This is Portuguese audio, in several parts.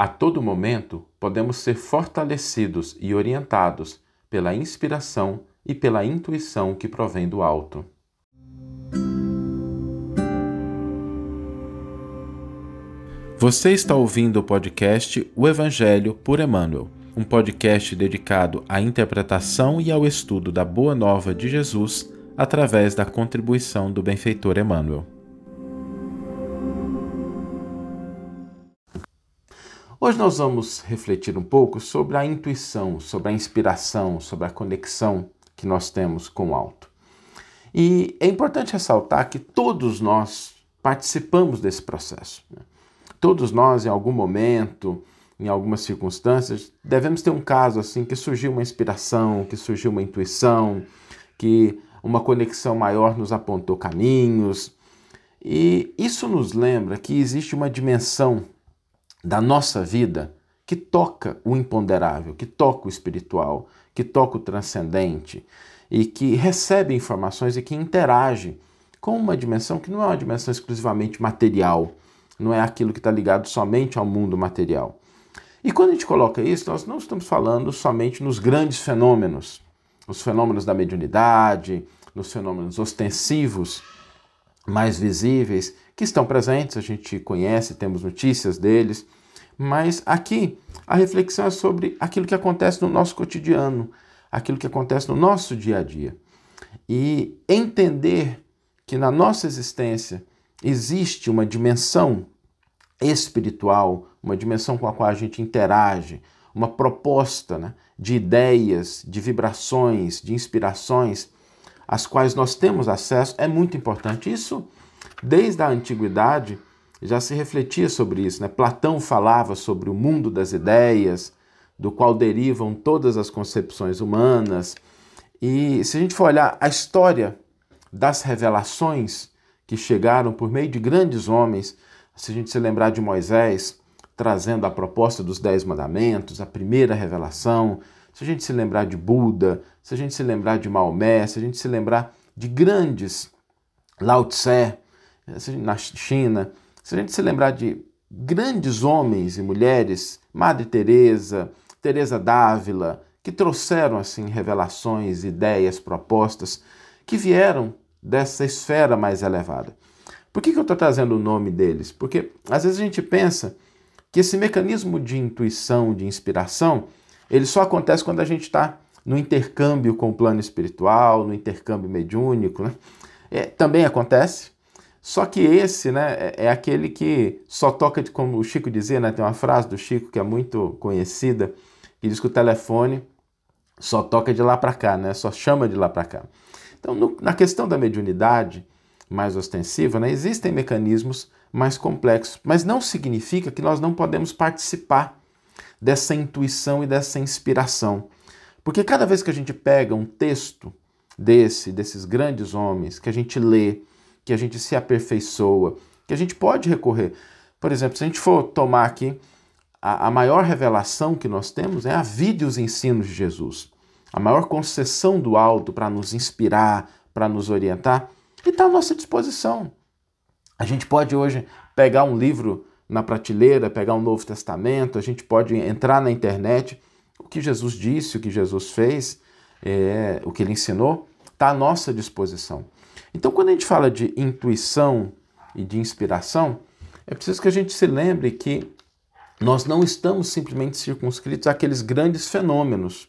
A todo momento, podemos ser fortalecidos e orientados pela inspiração e pela intuição que provém do alto. Você está ouvindo o podcast O Evangelho por Emmanuel, um podcast dedicado à interpretação e ao estudo da Boa Nova de Jesus através da contribuição do benfeitor Emmanuel. Hoje nós vamos refletir um pouco sobre a intuição, sobre a inspiração, sobre a conexão que nós temos com o alto. E é importante ressaltar que todos nós participamos desse processo. Né? Todos nós, em algum momento, em algumas circunstâncias, devemos ter um caso assim que surgiu uma inspiração, que surgiu uma intuição, que uma conexão maior nos apontou caminhos. E isso nos lembra que existe uma dimensão da nossa vida que toca o imponderável, que toca o espiritual, que toca o transcendente e que recebe informações e que interage com uma dimensão que não é uma dimensão exclusivamente material, não é aquilo que está ligado somente ao mundo material. E quando a gente coloca isso, nós não estamos falando somente nos grandes fenômenos, os fenômenos da mediunidade, nos fenômenos ostensivos mais visíveis, que estão presentes, a gente conhece, temos notícias deles, mas aqui a reflexão é sobre aquilo que acontece no nosso cotidiano, aquilo que acontece no nosso dia a dia. E entender que na nossa existência existe uma dimensão espiritual, uma dimensão com a qual a gente interage, uma proposta né, de ideias, de vibrações, de inspirações, às quais nós temos acesso, é muito importante. Isso, desde a antiguidade, já se refletia sobre isso. Né? Platão falava sobre o mundo das ideias, do qual derivam todas as concepções humanas. E se a gente for olhar a história das revelações, que chegaram por meio de grandes homens. Se a gente se lembrar de Moisés trazendo a proposta dos Dez Mandamentos, a primeira revelação, se a gente se lembrar de Buda, se a gente se lembrar de Maomé, se a gente se lembrar de grandes Lao Tse na China, se a gente se lembrar de grandes homens e mulheres, Madre Teresa, Teresa d'Ávila, que trouxeram assim revelações, ideias, propostas que vieram dessa esfera mais elevada. Por que, que eu estou trazendo o nome deles? Porque às vezes a gente pensa que esse mecanismo de intuição, de inspiração, ele só acontece quando a gente está no intercâmbio com o plano espiritual, no intercâmbio mediúnico. Né? É, também acontece, só que esse né, é, é aquele que só toca, de, como o Chico dizia, né, tem uma frase do Chico que é muito conhecida, que diz que o telefone só toca de lá para cá, né, só chama de lá para cá. Então, no, na questão da mediunidade mais ostensiva, né, existem mecanismos mais complexos, mas não significa que nós não podemos participar dessa intuição e dessa inspiração. Porque cada vez que a gente pega um texto desse, desses grandes homens, que a gente lê, que a gente se aperfeiçoa, que a gente pode recorrer. Por exemplo, se a gente for tomar aqui a, a maior revelação que nós temos é a vida e os ensinos de Jesus a maior concessão do alto para nos inspirar, para nos orientar, está à nossa disposição. A gente pode hoje pegar um livro na prateleira, pegar um Novo Testamento, a gente pode entrar na internet, o que Jesus disse, o que Jesus fez, é, o que ele ensinou, está à nossa disposição. Então, quando a gente fala de intuição e de inspiração, é preciso que a gente se lembre que nós não estamos simplesmente circunscritos àqueles grandes fenômenos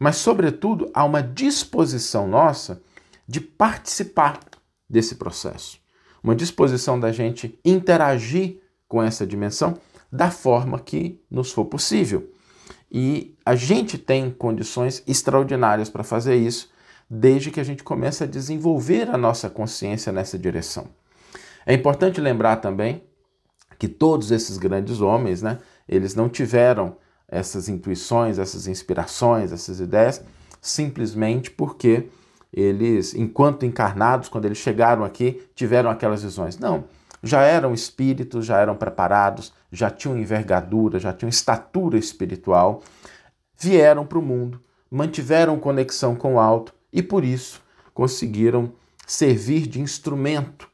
mas, sobretudo, há uma disposição nossa de participar desse processo. Uma disposição da gente interagir com essa dimensão da forma que nos for possível. E a gente tem condições extraordinárias para fazer isso, desde que a gente comece a desenvolver a nossa consciência nessa direção. É importante lembrar também que todos esses grandes homens, né, eles não tiveram essas intuições, essas inspirações, essas ideias, simplesmente porque eles, enquanto encarnados, quando eles chegaram aqui, tiveram aquelas visões. Não, já eram espíritos, já eram preparados, já tinham envergadura, já tinham estatura espiritual, vieram para o mundo, mantiveram conexão com o alto e por isso conseguiram servir de instrumento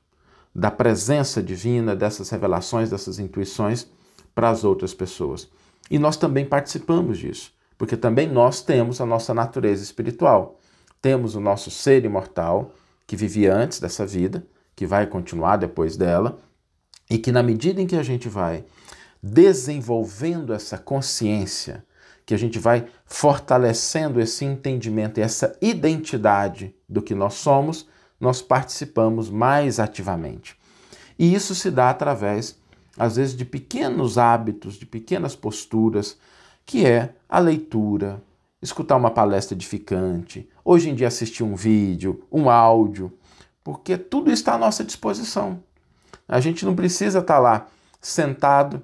da presença divina, dessas revelações, dessas intuições para as outras pessoas. E nós também participamos disso, porque também nós temos a nossa natureza espiritual. Temos o nosso ser imortal, que vivia antes dessa vida, que vai continuar depois dela, e que na medida em que a gente vai desenvolvendo essa consciência, que a gente vai fortalecendo esse entendimento e essa identidade do que nós somos, nós participamos mais ativamente. E isso se dá através, às vezes, de pequenos hábitos, de pequenas posturas, que é a leitura, escutar uma palestra edificante, hoje em dia assistir um vídeo, um áudio, porque tudo está à nossa disposição. A gente não precisa estar lá sentado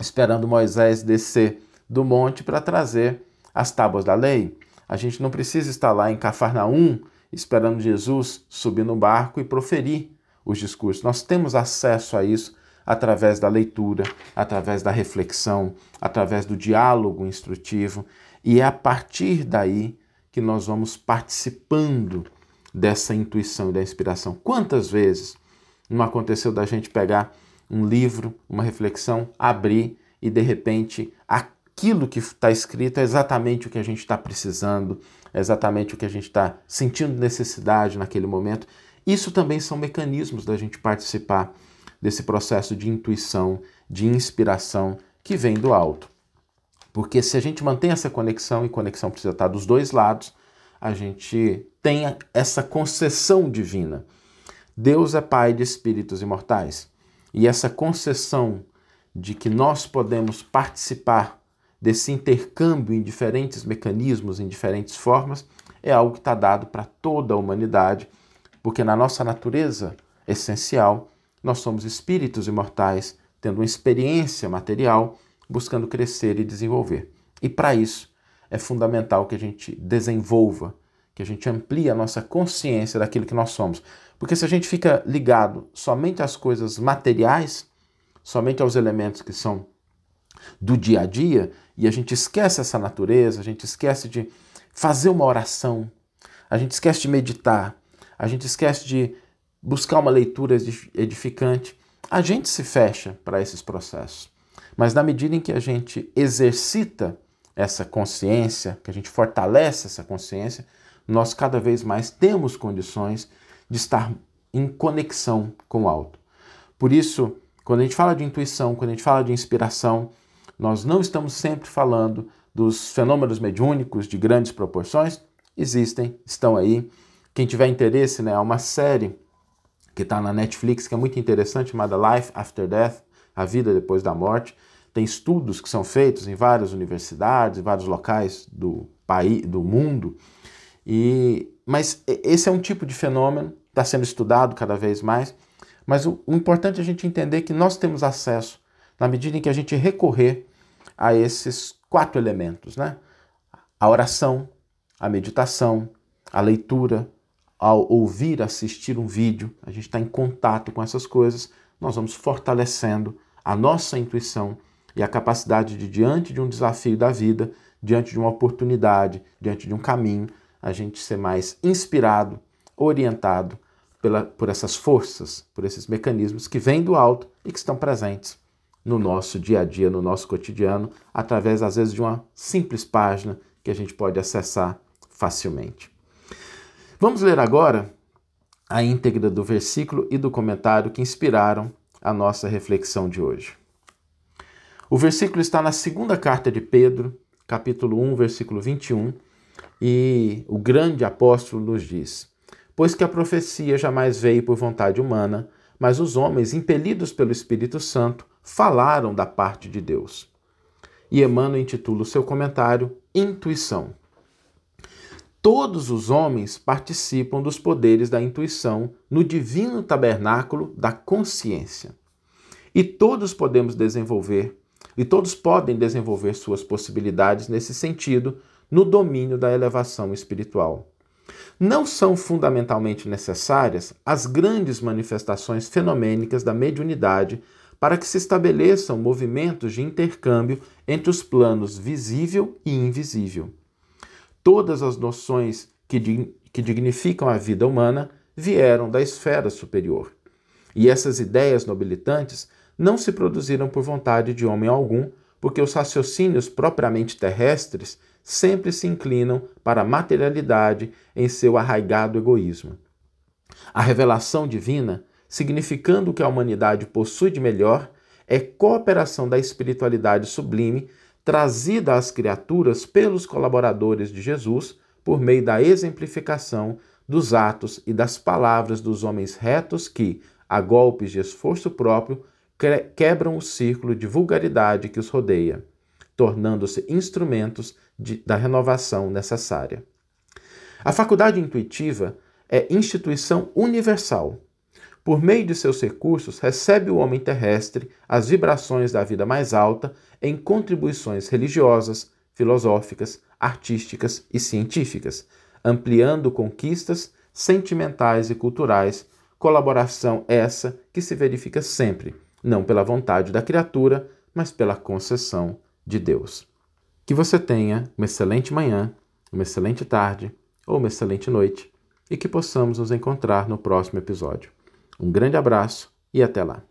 esperando Moisés descer do monte para trazer as tábuas da lei. A gente não precisa estar lá em Cafarnaum esperando Jesus subir no barco e proferir os discursos. Nós temos acesso a isso através da leitura, através da reflexão, através do diálogo instrutivo, e é a partir daí que nós vamos participando dessa intuição e da inspiração. Quantas vezes não aconteceu da gente pegar um livro, uma reflexão, abrir e de repente aquilo que está escrito é exatamente o que a gente está precisando, é exatamente o que a gente está sentindo necessidade naquele momento. Isso também são mecanismos da gente participar desse processo de intuição, de inspiração que vem do alto. Porque se a gente mantém essa conexão, e conexão precisa estar dos dois lados, a gente tem essa concessão divina. Deus é Pai de espíritos imortais. E essa concessão de que nós podemos participar desse intercâmbio em diferentes mecanismos, em diferentes formas, é algo que está dado para toda a humanidade, porque na nossa natureza essencial, nós somos espíritos imortais, tendo uma experiência material, buscando crescer e desenvolver. E para isso é fundamental que a gente desenvolva, que a gente amplie a nossa consciência daquilo que nós somos. Porque se a gente fica ligado somente às coisas materiais, somente aos elementos que são do dia a dia, e a gente esquece essa natureza, a gente esquece de fazer uma oração, a gente esquece de meditar, a gente esquece de buscar uma leitura edificante, a gente se fecha para esses processos. Mas na medida em que a gente exercita essa consciência, que a gente fortalece essa consciência, nós cada vez mais temos condições de estar em conexão com o alto. Por isso, quando a gente fala de intuição, quando a gente fala de inspiração, nós não estamos sempre falando dos fenômenos mediúnicos de grandes proporções, existem, estão aí. Quem tiver interesse, né, há uma série que está na Netflix que é muito interessante, chamada Life After Death, A Vida Depois da Morte. Tem estudos que são feitos em várias universidades, em vários locais do país, do mundo. E, mas esse é um tipo de fenômeno, está sendo estudado cada vez mais. Mas o, o importante é a gente entender que nós temos acesso, na medida em que a gente recorrer a esses quatro elementos, né? A oração, a meditação, a leitura, ao ouvir, assistir um vídeo, a gente está em contato com essas coisas, nós vamos fortalecendo a nossa intuição e a capacidade de, diante de um desafio da vida, diante de uma oportunidade, diante de um caminho, a gente ser mais inspirado, orientado pela, por essas forças, por esses mecanismos que vêm do alto e que estão presentes no nosso dia a dia, no nosso cotidiano, através, às vezes, de uma simples página que a gente pode acessar facilmente. Vamos ler agora a íntegra do versículo e do comentário que inspiraram a nossa reflexão de hoje. O versículo está na segunda carta de Pedro, capítulo 1, versículo 21, e o grande apóstolo nos diz: Pois que a profecia jamais veio por vontade humana, mas os homens, impelidos pelo Espírito Santo, falaram da parte de Deus. E Emmanuel intitula o seu comentário Intuição. Todos os homens participam dos poderes da intuição no divino tabernáculo da consciência. E todos podemos desenvolver e todos podem desenvolver suas possibilidades nesse sentido no domínio da elevação espiritual. Não são fundamentalmente necessárias as grandes manifestações fenomênicas da mediunidade para que se estabeleçam movimentos de intercâmbio entre os planos visível e invisível. Todas as noções que, que dignificam a vida humana vieram da esfera superior. E essas ideias nobilitantes não se produziram por vontade de homem algum, porque os raciocínios propriamente terrestres sempre se inclinam para a materialidade em seu arraigado egoísmo. A revelação divina, significando o que a humanidade possui de melhor, é cooperação da espiritualidade sublime trazida às criaturas pelos colaboradores de Jesus por meio da exemplificação dos atos e das palavras dos homens retos que, a golpes de esforço próprio, quebram o círculo de vulgaridade que os rodeia, tornando-se instrumentos de, da renovação necessária. A faculdade intuitiva é instituição universal. Por meio de seus recursos, recebe o homem terrestre as vibrações da vida mais alta em contribuições religiosas, filosóficas, artísticas e científicas, ampliando conquistas sentimentais e culturais, colaboração essa que se verifica sempre, não pela vontade da criatura, mas pela concessão de Deus. Que você tenha uma excelente manhã, uma excelente tarde ou uma excelente noite e que possamos nos encontrar no próximo episódio. Um grande abraço e até lá!